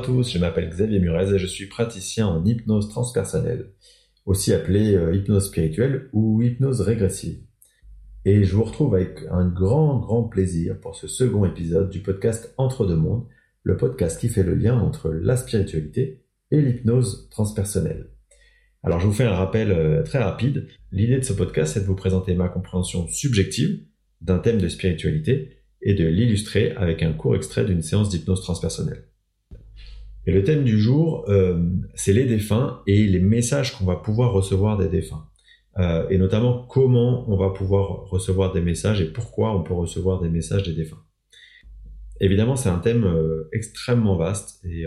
À tous, je m'appelle Xavier Murez et je suis praticien en hypnose transpersonnelle, aussi appelée euh, hypnose spirituelle ou hypnose régressive. Et je vous retrouve avec un grand, grand plaisir pour ce second épisode du podcast Entre deux mondes, le podcast qui fait le lien entre la spiritualité et l'hypnose transpersonnelle. Alors je vous fais un rappel euh, très rapide. L'idée de ce podcast est de vous présenter ma compréhension subjective d'un thème de spiritualité et de l'illustrer avec un court extrait d'une séance d'hypnose transpersonnelle. Et le thème du jour, euh, c'est les défunts et les messages qu'on va pouvoir recevoir des défunts. Euh, et notamment comment on va pouvoir recevoir des messages et pourquoi on peut recevoir des messages des défunts. Évidemment, c'est un thème euh, extrêmement vaste et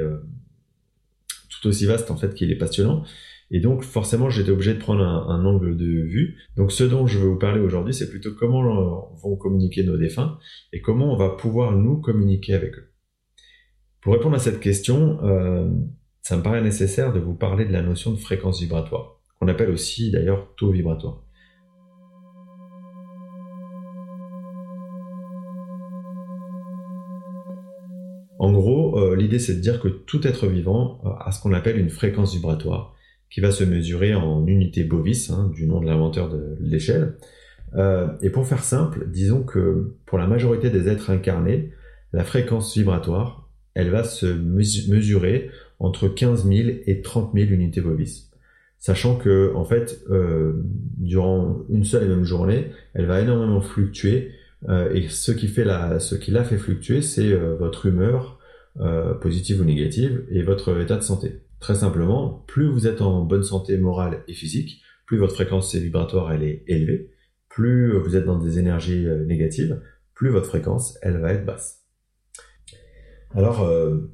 tout aussi vaste en fait qu'il est passionnant. Et donc forcément, j'étais obligé de prendre un, un, angle de vue. Donc ce dont je veux vous parler aujourd'hui, c'est plutôt comment vont communiquer nos défunts et comment on va pouvoir nous communiquer avec eux. Pour répondre à cette question, euh, ça me paraît nécessaire de vous parler de la notion de fréquence vibratoire, qu'on appelle aussi d'ailleurs taux vibratoire. En gros, euh, l'idée c'est de dire que tout être vivant euh, a ce qu'on appelle une fréquence vibratoire, qui va se mesurer en unité bovis, hein, du nom de l'inventeur de l'échelle. et pour faire simple, disons que pour la majorité des êtres incarnés, la fréquence vibratoire elle va se mesurer entre 15 000 et 30 000 unités bovis. Sachant que, en fait, euh, durant une seule et même journée, elle va énormément fluctuer. Euh, et ce qui fait la, ce qui l'a fait fluctuer, c'est euh, votre humeur, positive ou négative, et votre état de santé. Très simplement, plus vous êtes en bonne santé morale et physique, plus votre fréquence vibratoire elle est élevée, plus vous êtes dans des énergies négatives, plus votre fréquence elle va être basse. Alors, euh,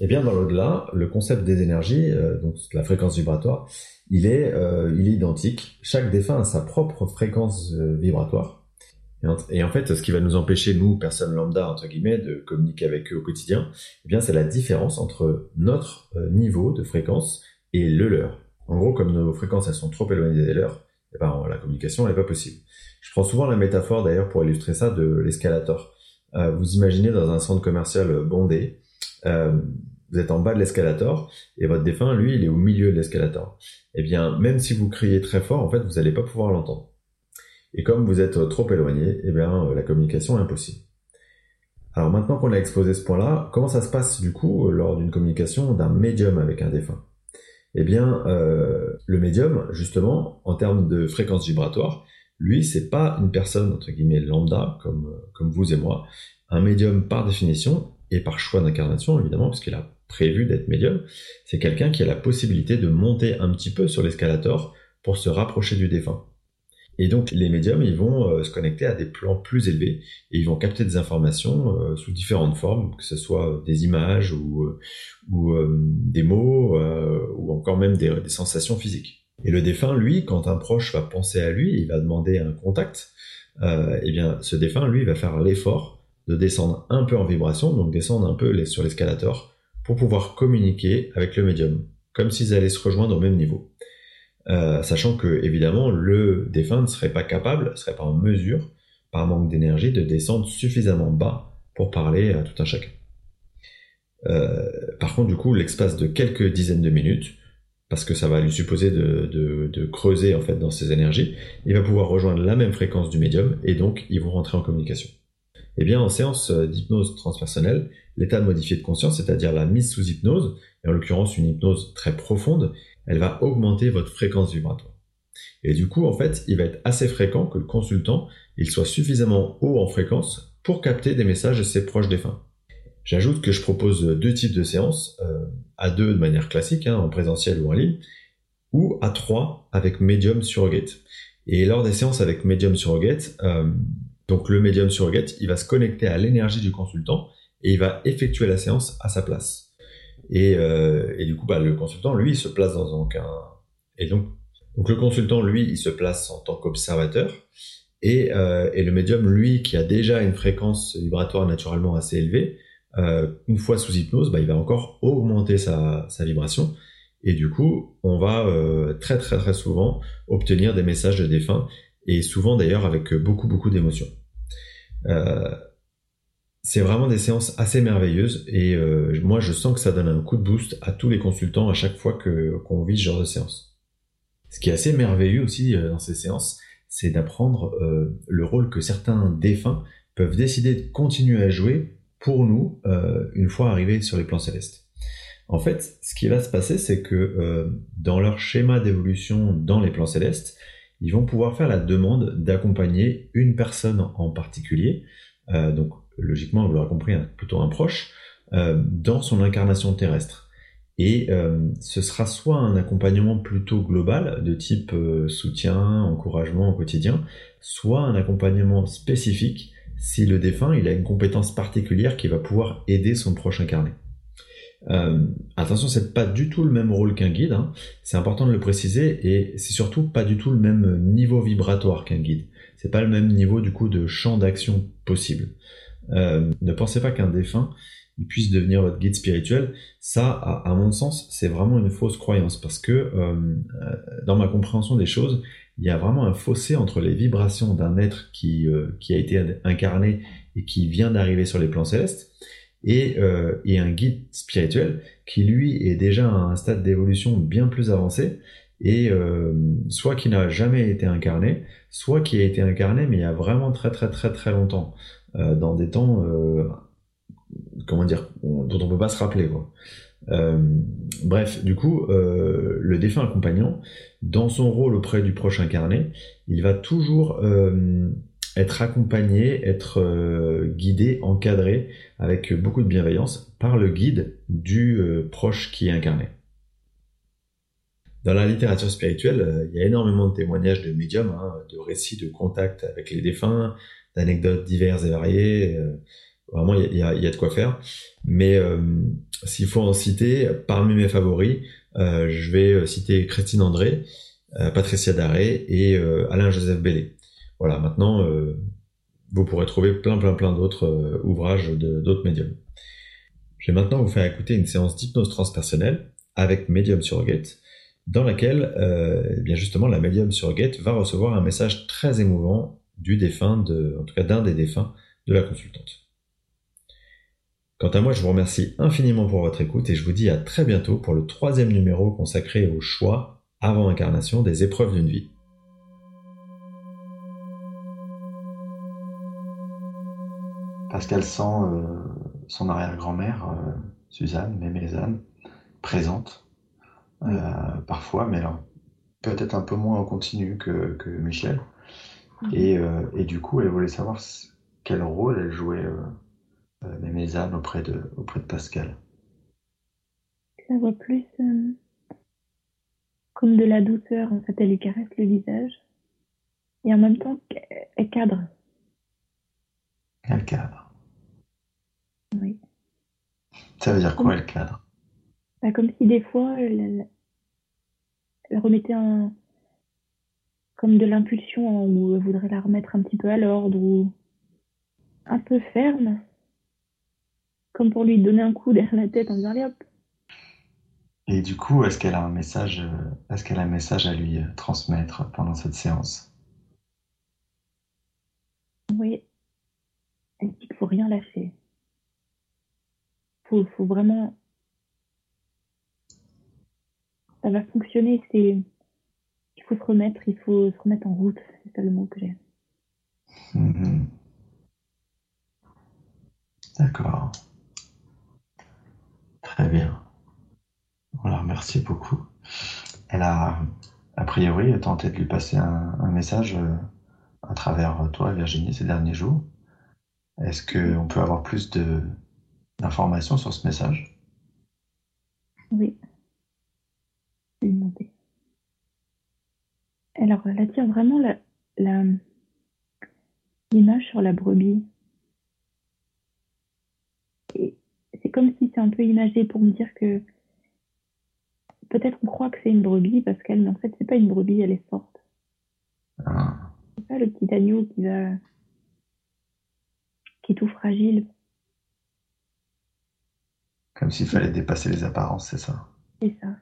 eh bien, dans l'au-delà, le concept des énergies, euh, donc la fréquence vibratoire, il est, euh, il est identique. Chaque défunt a sa propre fréquence vibratoire. Et en, fait, ce qui va nous empêcher, nous, personnes lambda, entre guillemets, de communiquer avec eux au quotidien, eh bien, c'est la différence entre notre niveau de fréquence et le leur. En gros, comme nos fréquences, elles sont trop éloignées des leurs, eh ben, la communication n'est pas possible. Je prends souvent la métaphore, d'ailleurs, pour illustrer ça, de l'escalator. Euh, vous imaginez dans un centre commercial bondé, euh, vous êtes en bas de l'escalator et votre défunt, lui, il est au milieu de l'escalator. Eh bien, même si vous criez très fort, en fait, vous n'allez pas pouvoir l'entendre. Et comme vous êtes trop éloigné, eh bien, euh, la communication est impossible. Alors maintenant qu'on a exposé ce point-là, comment ça se passe du coup lors d'une communication d'un médium avec un défunt? Eh bien, euh, le médium, justement, en termes de fréquence vibratoire, lui, c'est pas une personne, entre guillemets, lambda, comme, comme vous et moi. Un médium, par définition, et par choix d'incarnation, évidemment, parce qu'il a prévu d'être médium, c'est quelqu'un qui a la possibilité de monter un petit peu sur l'escalator pour se rapprocher du défunt. Et donc, les médiums, ils vont euh, se connecter à des plans plus élevés et ils vont capter des informations euh, sous différentes formes, que ce soit des images ou, euh, ou des mots ou encore même des sensations physiques. Et le défunt, lui, quand un proche va penser à lui, il va demander un contact, euh, eh bien, ce défunt, lui, va faire l'effort de descendre un peu en vibration, donc descendre un peu sur l'escalator, pour pouvoir communiquer avec le médium, comme s'ils allaient se rejoindre au même niveau. Euh, sachant que, évidemment, le défunt ne serait pas capable, ne serait pas en mesure, par manque d'énergie, de descendre suffisamment bas pour parler à tout un chacun. Euh, par contre, du coup, l'espace de quelques dizaines de minutes, parce que ça va lui supposer de, creuser en fait dans ses énergies, il va pouvoir rejoindre la même fréquence du médium et donc ils vont rentrer en communication. Eh bien, en séance euh, d'hypnose transpersonnelle, l'état modifié de conscience, c'est-à-dire la mise sous hypnose, et en l'occurrence une hypnose très profonde, elle va augmenter votre fréquence vibratoire. Et du coup, en fait, il va être assez fréquent que le consultant, il soit suffisamment haut en fréquence pour capter des messages de ses proches défunts. J'ajoute que je propose deux types de séances, euh, à deux de manière classique, hein, en présentiel ou en ligne, ou à trois avec Medium Surrogate. Et lors des séances avec Medium Surrogate, euh, donc le Medium Surrogate, il va se connecter à l'énergie du consultant et il va effectuer la séance à sa place. Et, euh, du coup, bah, le consultant, lui, il se place dans. Et donc, donc le consultant, lui, il se place en tant qu'observateur. Et, euh, et le médium, lui, qui a déjà une fréquence vibratoire naturellement assez élevée, euh, une fois sous hypnose, bah, il va encore augmenter sa, vibration. Et du coup, on va euh, très très très souvent obtenir des messages de défunts, et souvent d'ailleurs avec beaucoup beaucoup d'émotions. Euh, c'est vraiment des séances assez merveilleuses et moi je sens que ça donne un coup de boost à tous les consultants à chaque fois que qu'on vit ce genre de séance. Ce qui est assez merveilleux aussi dans ces séances, c'est d'apprendre le rôle que certains défunts peuvent décider de continuer à jouer pour nous une fois arrivés sur les plans célestes. En fait, ce qui va se passer, c'est que dans leur schéma d'évolution dans les plans célestes, ils vont pouvoir faire la demande d'accompagner une personne en particulier, donc logiquement, vous l'aurez compris, plutôt un proche, euh, dans son incarnation terrestre. Et euh, ce sera soit un accompagnement plutôt global, de type euh, soutien, encouragement au quotidien, soit un accompagnement spécifique si le défunt il a une compétence particulière qui va pouvoir aider son proche incarné. Euh, attention, c'est pas du tout le même rôle qu'un guide, hein. c'est important de le préciser, et c'est surtout pas du tout le même niveau vibratoire qu'un guide. C'est pas le même niveau du coup de champ d'action possible. Euh, ne pensez pas qu'un défunt il puisse devenir votre guide spirituel. Ça, à, mon sens, c'est vraiment une fausse croyance parce que euh, dans ma compréhension des choses, il y a vraiment un fossé entre les vibrations d'un être qui, euh, qui a été incarné et qui vient d'arriver sur les plans célestes et, et, un guide spirituel qui lui est déjà à un stade d'évolution bien plus avancé et soit qui n'a jamais été incarné, soit qui a été incarné mais il y a vraiment très très très très longtemps. Euh, dans des temps, euh, comment dire, dont on peut pas se rappeler. Quoi. Euh, bref, du coup, le défunt accompagnant, dans son rôle auprès du proche incarné, il va toujours être accompagné, être guidé, encadré avec beaucoup de bienveillance par le guide du proche qui est incarné. Dans la littérature spirituelle, il y a énormément de témoignages de médiums, hein, de récits de contact avec les défunts, d'anecdotes diverses et variées. Euh, vraiment, il y a, de quoi faire. Mais euh, s'il faut en citer, parmi mes favoris, euh, je vais citer Christine André, Patricia Daré et Alain-Joseph Bellé. Voilà, maintenant, vous pourrez trouver plein, plein, plein d'autres ouvrages d'autres médiums. Je vais maintenant vous faire écouter une séance d'hypnose transpersonnelle avec Medium Surrogate, dans laquelle, eh bien justement, la Medium Surrogate va recevoir un message très émouvant du défunt, de, en tout cas d'un des défunts de la consultante. Quant à moi, je vous remercie infiniment pour votre écoute et je vous dis à très bientôt pour le troisième numéro consacré au choix avant incarnation des épreuves d'une vie. Pascal sent euh, son arrière-grand-mère, euh, Suzanne, Mémézanne, présente euh, parfois, mais peut-être un peu moins en continu que Michel. Euh, et, du coup, elle voulait savoir quel rôle elle jouait, euh, euh auprès de, auprès de Pascal. Je la vois plus euh, comme de la douceur. En fait, elle lui caresse le visage. Et en même temps, elle cadre. Elle cadre. Oui. Ça veut dire quoi, elle cadre? Bah, Comme si des fois, elle, elle remettait un, comme de l'impulsion où elle voudrait la remettre un petit peu à l'ordre ou un peu ferme, comme pour lui donner un coup derrière la tête en disant allez hop. Et du coup, est-ce qu'elle a un message, euh, est-ce qu'elle a un message à lui euh, transmettre pendant cette séance? Oui. Elle dit qu'il faut rien lâcher. Faut, faut vraiment. Ça va fonctionner. C'est faut se remettre, il faut se remettre en route. C'est ça le mot que j'ai. Mhm. D'accord. Très bien. Voilà, merci beaucoup. Elle a, a priori, tenté de lui passer un, message euh, à travers toi, Virginie, ces derniers jours. Est-ce qu'on peut avoir plus d'informations sur ce message? Oui. Alors, elle attire vraiment l'image sur la brebis. C'est comme si c'est un peu imagé pour me dire que peut-être on croit que c'est une brebis parce qu'elle, mais en fait, c'est pas une brebis, elle est forte. Ah. C'est pas le petit agneau qui va, qui est tout fragile. Comme s'il fallait dépasser les apparences, c'est ça. C'est ça.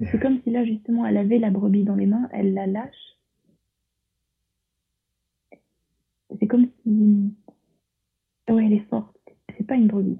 C'est comme si là, justement, elle avait la brebis dans les mains, elle la lâche. C'est comme si. Ouais, elle est forte. C'est pas une brebis.